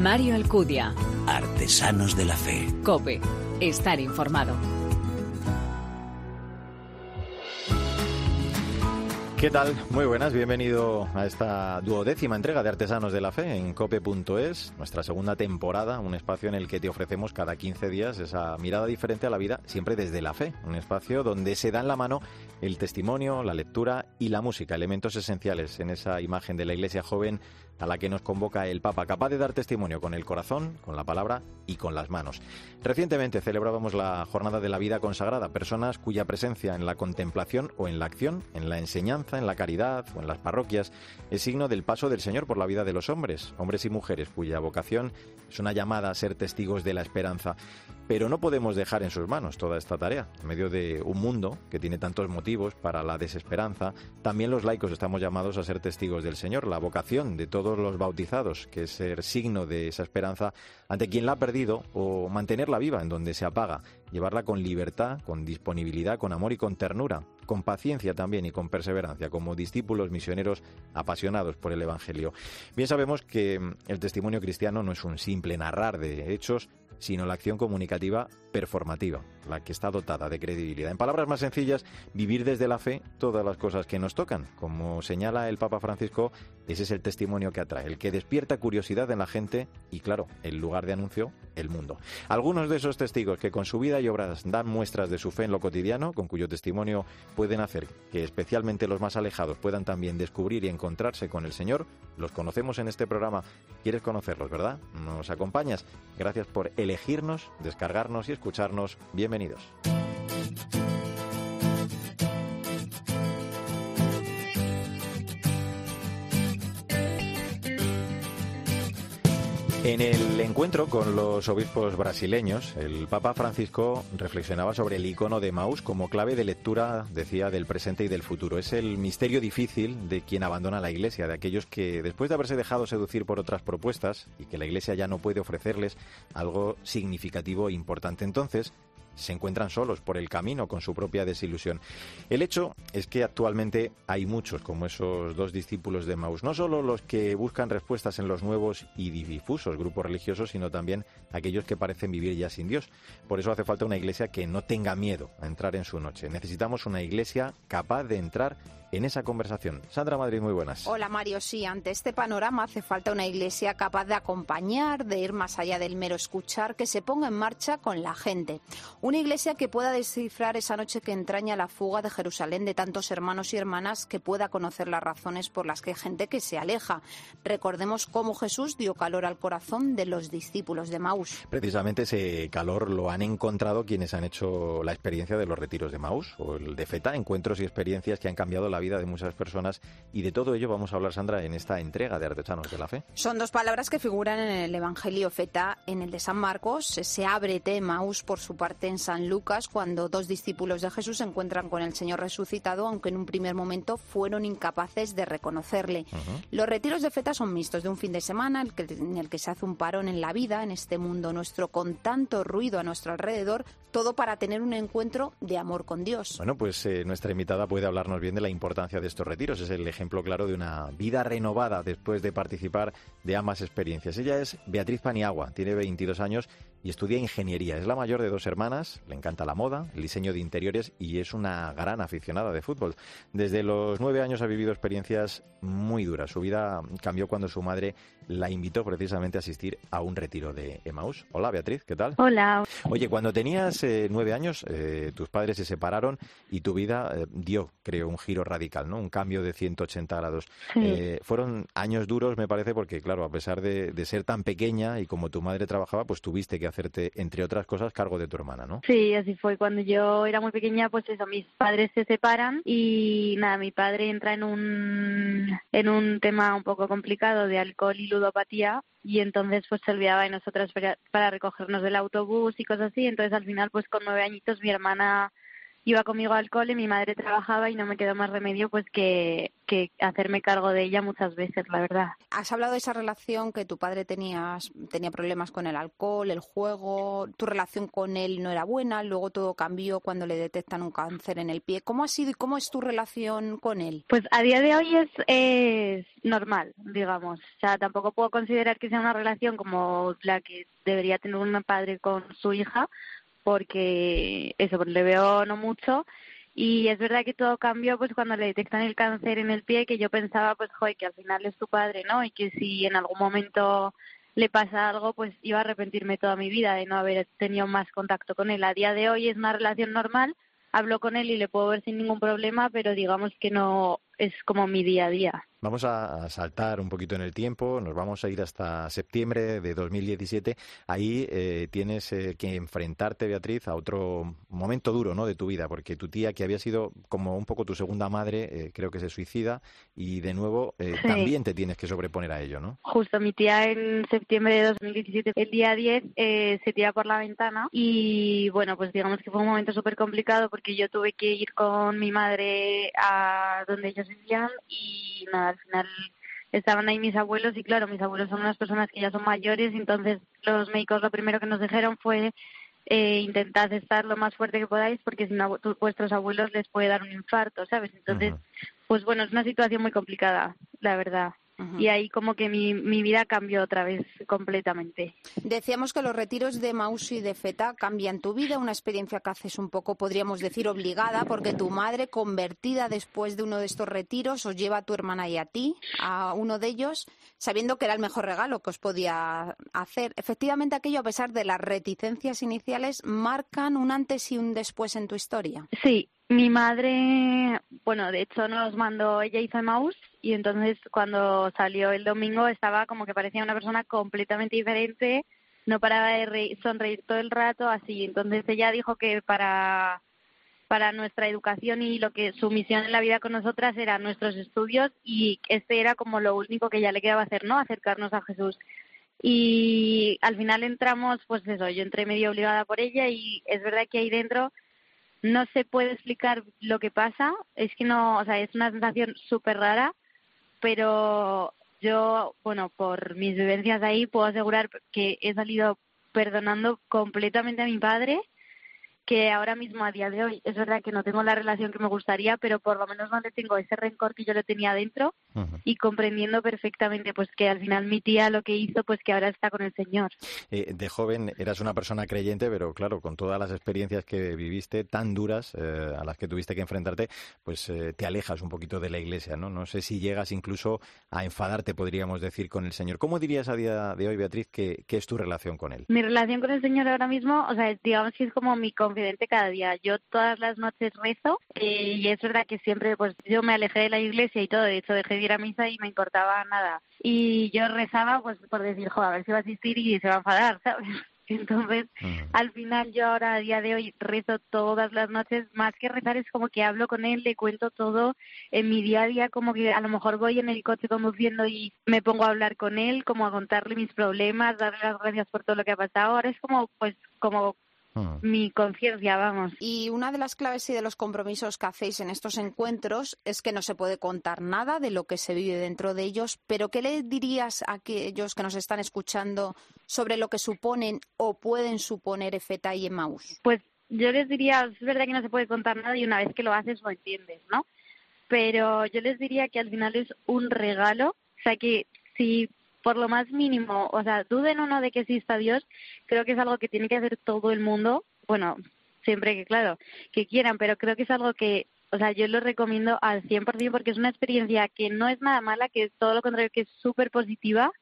Mario Alcudia. Artesanos de la Fe. Cope. Estar informado. ¿Qué tal? Muy buenas, bienvenido a esta duodécima entrega de Artesanos de la Fe en cope.es, nuestra segunda temporada, un espacio en el que te ofrecemos cada 15 días esa mirada diferente a la vida, siempre desde la fe, un espacio donde se da en la mano el testimonio, la lectura y la música, elementos esenciales en esa imagen de la iglesia joven a la que nos convoca el Papa, capaz de dar testimonio con el corazón, con la palabra y con las manos. Recientemente celebrábamos la Jornada de la Vida Consagrada, personas cuya presencia en la contemplación o en la acción, en la enseñanza, en la caridad o en las parroquias es signo del paso del Señor por la vida de los hombres, hombres y mujeres cuya vocación es una llamada a ser testigos de la esperanza. Pero no podemos dejar en sus manos toda esta tarea. En medio de un mundo que tiene tantos motivos para la desesperanza, también los laicos estamos llamados a ser testigos del Señor. La vocación de todos los bautizados, que es ser signo de esa esperanza ante quien la ha perdido o mantenerla viva en donde se apaga, llevarla con libertad, con disponibilidad, con amor y con ternura, con paciencia también y con perseverancia, como discípulos misioneros apasionados por el Evangelio. Bien sabemos que el testimonio cristiano no es un simple narrar de hechos, sino la acción comunicativa performativa, la que está dotada de credibilidad. En palabras más sencillas, vivir desde la fe todas las cosas que nos tocan. Como señala el Papa Francisco, ese es el testimonio que atrae, el que despierta curiosidad en la gente y, claro, el lugar de anuncio, el mundo. Algunos de esos testigos que con su vida y obras dan muestras de su fe en lo cotidiano, con cuyo testimonio pueden hacer que especialmente los más alejados puedan también descubrir y encontrarse con el Señor, los conocemos en este programa. ¿Quieres conocerlos, verdad? ¿Nos acompañas? Gracias por elegirnos, descargarnos y escucharnos. Bienvenidos. En el encuentro con los obispos brasileños, el Papa Francisco reflexionaba sobre el icono de Maús como clave de lectura, decía, del presente y del futuro. Es el misterio difícil de quien abandona la Iglesia, de aquellos que, después de haberse dejado seducir por otras propuestas y que la Iglesia ya no puede ofrecerles algo significativo e importante. Entonces, se encuentran solos por el camino con su propia desilusión. El hecho es que actualmente hay muchos como esos dos discípulos de Maus, no solo los que buscan respuestas en los nuevos y difusos grupos religiosos, sino también aquellos que parecen vivir ya sin Dios. Por eso hace falta una iglesia que no tenga miedo a entrar en su noche. Necesitamos una iglesia capaz de entrar en esa conversación. Sandra Madrid, muy buenas. Hola Mario, sí, ante este panorama hace falta una iglesia capaz de acompañar, de ir más allá del mero escuchar, que se ponga en marcha con la gente. Una iglesia que pueda descifrar esa noche que entraña la fuga de Jerusalén de tantos hermanos y hermanas, que pueda conocer las razones por las que hay gente que se aleja. Recordemos cómo Jesús dio calor al corazón de los discípulos de Maús. Precisamente ese calor lo han encontrado quienes han hecho la experiencia de los retiros de Maús o el de Feta, encuentros y experiencias que han cambiado la vida de muchas personas y de todo ello vamos a hablar, Sandra, en esta entrega de Artesanos de la Fe. Son dos palabras que figuran en el Evangelio Feta, en el de San Marcos. Se abre Maús por su parte en San Lucas cuando dos discípulos de Jesús se encuentran con el Señor resucitado, aunque en un primer momento fueron incapaces de reconocerle. Los retiros de Feta son mixtos de un fin de semana en el que se hace un parón en la vida, en este mundo nuestro, con tanto ruido a nuestro alrededor, todo para tener un encuentro de amor con Dios. Bueno, pues eh, nuestra invitada puede hablarnos bien de la importancia de estos retiros. Es el ejemplo claro de una vida renovada después de participar de ambas experiencias. Ella es Beatriz Paniagua, tiene 22 años y estudia ingeniería. Es la mayor de dos hermanas, le encanta la moda, el diseño de interiores y es una gran aficionada de fútbol. Desde los nueve años ha vivido experiencias muy duras. Su vida cambió cuando su madre la invitó precisamente a asistir a un retiro de Emaús. Hola Beatriz, ¿qué tal? Hola. Oye, cuando tenías eh, nueve años, eh, tus padres se separaron y tu vida eh, dio, creo, un giro radical, ¿no? Un cambio de 180 grados. fueron años duros, me parece, porque claro, a pesar de, de ser tan pequeña y como tu madre trabajaba, pues tuviste que hacerte, entre otras cosas, cargo de tu hermana, ¿no? Sí, así fue. Cuando yo era muy pequeña, pues eso, mis padres se separan y nada, mi padre entra en un, en un tema un poco complicado de alcohol y ludopatía y entonces pues se olvidaba de nosotras para, recogernos del autobús y cosas así. Entonces al final, pues con nueve añitos, mi hermana iba conmigo al cole, mi madre trabajaba y no me quedó más remedio pues que, que hacerme cargo de ella muchas veces, la verdad. Has hablado de esa relación que tu padre tenía, tenía problemas con el alcohol, el juego, tu relación con él no era buena, luego todo cambió cuando le detectan un cáncer en el pie. ¿Cómo ha sido y cómo es tu relación con él? Pues a día de hoy es, es normal, digamos. O sea, tampoco puedo considerar que sea una relación como la que debería tener un padre con su hija, porque eso, pues le veo no mucho. Y es verdad que todo cambió pues cuando le detectan el cáncer en el pie, que yo pensaba pues, joder, que al final es tu padre, ¿no? Y que si en algún momento le pasa algo, pues iba a arrepentirme toda mi vida de no haber tenido más contacto con él. A día de hoy es una relación normal, hablo con él y le puedo ver sin ningún problema, pero digamos que no es como mi día a día. Vamos a saltar un poquito en el tiempo, nos vamos a ir hasta septiembre de 2017. Ahí eh, tienes eh, que enfrentarte, Beatriz, a otro momento duro ¿no? de tu vida, porque tu tía, que había sido como un poco tu segunda madre, eh, creo que se suicida y de nuevo también te tienes que sobreponer a ello, ¿no? Justo, mi tía en septiembre de 2017, el día 10, se tira por la ventana y bueno, pues digamos que fue un momento súper complicado porque yo tuve que ir con mi madre a donde ellos vivían y nada al final estaban ahí mis abuelos y claro, mis abuelos son unas personas que ya son mayores, entonces los médicos lo primero que nos dijeron fue eh, intentad estar lo más fuerte que podáis porque si no vuestros abuelos les puede dar un infarto, ¿sabes? Entonces, pues bueno, es una situación muy complicada, la verdad. Y ahí como que mi, mi vida cambió otra vez completamente. Decíamos que los retiros de Maus y de Feta cambian tu vida, una experiencia que haces un poco, podríamos decir, obligada, porque tu madre, convertida después de uno de estos retiros, os lleva a tu hermana y a ti, a uno de ellos, sabiendo que era el mejor regalo que os podía hacer. Efectivamente, aquello, a pesar de las reticencias iniciales, marcan un antes y un después en tu historia. Sí, mi madre, bueno, de hecho nos mandó, ella hizo Maus y entonces cuando salió el domingo estaba como que parecía una persona completamente diferente, no paraba de sonreír todo el rato, así. Entonces ella dijo que para para nuestra educación y lo que su misión en la vida con nosotras era nuestros estudios y este era como lo único que ya le quedaba hacer, ¿no? Acercarnos a Jesús. Y al final entramos, pues eso, yo entré medio obligada por ella y es verdad que ahí dentro no se puede explicar lo que pasa, es que no, o sea, es una sensación súper rara, pero yo, bueno, por mis vivencias ahí puedo asegurar que he salido perdonando completamente a mi padre que ahora mismo a día de hoy es verdad que no tengo la relación que me gustaría, pero por lo menos no le tengo ese rencor que yo le tenía dentro y comprendiendo perfectamente pues que al final mi tía lo que hizo pues que ahora está con el Señor. Eh, de joven eras una persona creyente, pero claro, con todas las experiencias que viviste tan duras eh, a las que tuviste que enfrentarte, pues eh, te alejas un poquito de la iglesia, ¿no? No sé si llegas incluso a enfadarte, podríamos decir, con el Señor. ¿Cómo dirías a día de hoy, Beatriz, que, es tu relación con Él? Mi relación con el Señor ahora mismo, o sea, digamos que es como mi confianza cada día. Yo todas las noches rezo eh, y es verdad que siempre, pues yo me alejé de la iglesia y todo, de hecho dejé de ir a misa y me importaba nada. Y yo rezaba pues por decir, joder, a ver si va a asistir y se va a enfadar, ¿sabes? Entonces, al final yo ahora a día de hoy rezo todas las noches, más que rezar es como que hablo con él, le cuento todo en mi día a día, como que a lo mejor voy en el coche conduciendo y me pongo a hablar con él, como a contarle mis problemas, darle las gracias por todo lo que ha pasado. Ahora es como, pues, como Ah. mi conciencia, vamos. Y una de las claves y de los compromisos que hacéis en estos encuentros es que no se puede contar nada de lo que se vive dentro de ellos, pero ¿qué le dirías a aquellos que nos están escuchando sobre lo que suponen o pueden suponer EFETA y Emaús? Pues yo les diría, es verdad que no se puede contar nada y una vez que lo haces lo entiendes, ¿no? Pero yo les diría que al final es un regalo, o sea que si por lo más mínimo, o sea, duden o no de que exista Dios, creo que es algo que tiene que hacer todo el mundo, bueno, siempre que, claro, que quieran, pero creo que es algo que, o sea, yo lo recomiendo al 100% porque es una experiencia que no es nada mala, que es todo lo contrario, que es súper positiva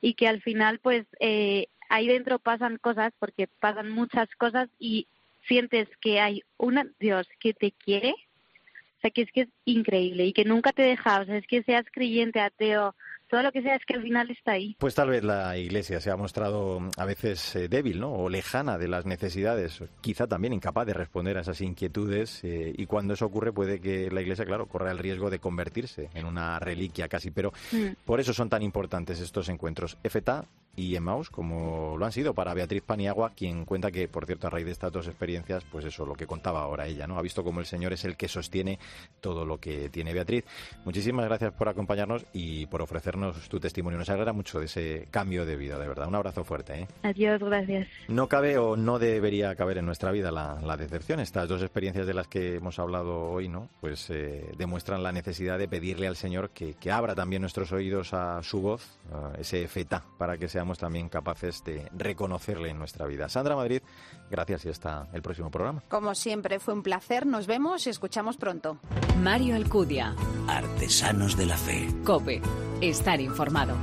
y que al final, pues, eh, ahí dentro pasan cosas, porque pasan muchas cosas y sientes que hay un Dios que te quiere, o sea, que es que es increíble y que nunca te deja, o sea, es que seas creyente, ateo, todo lo que sea es que al final está ahí. Pues tal vez la Iglesia se ha mostrado a veces eh, débil, ¿no? O lejana de las necesidades, quizá también incapaz de responder a esas inquietudes eh, y cuando eso ocurre puede que la Iglesia, claro, corra el riesgo de convertirse en una reliquia casi, pero mm. por eso son tan importantes estos encuentros. EFETA y Emmaus, como lo han sido para Beatriz Paniagua, quien cuenta que, por cierto, a raíz de estas dos experiencias, pues eso, lo que contaba ahora ella, ¿no? Ha visto cómo el Señor es el que sostiene todo lo que tiene Beatriz. Muchísimas gracias por acompañarnos y por ofrecernos tu testimonio. Nos alegra mucho de ese cambio de vida, de verdad. Un abrazo fuerte. ¿eh? Adiós, gracias. No cabe o no debería caber en nuestra vida la, la decepción. Estas dos experiencias de las que hemos hablado hoy, ¿no? Pues eh, demuestran la necesidad de pedirle al Señor que, que abra también nuestros oídos a su voz, a ese feta, para que seamos también capaces de reconocerle en nuestra vida. Sandra Madrid, gracias y hasta el próximo programa. Como siempre, fue un placer. Nos vemos y escuchamos pronto. Mario Alcudia. Artesanos de la Fe. Cope. Estar informado.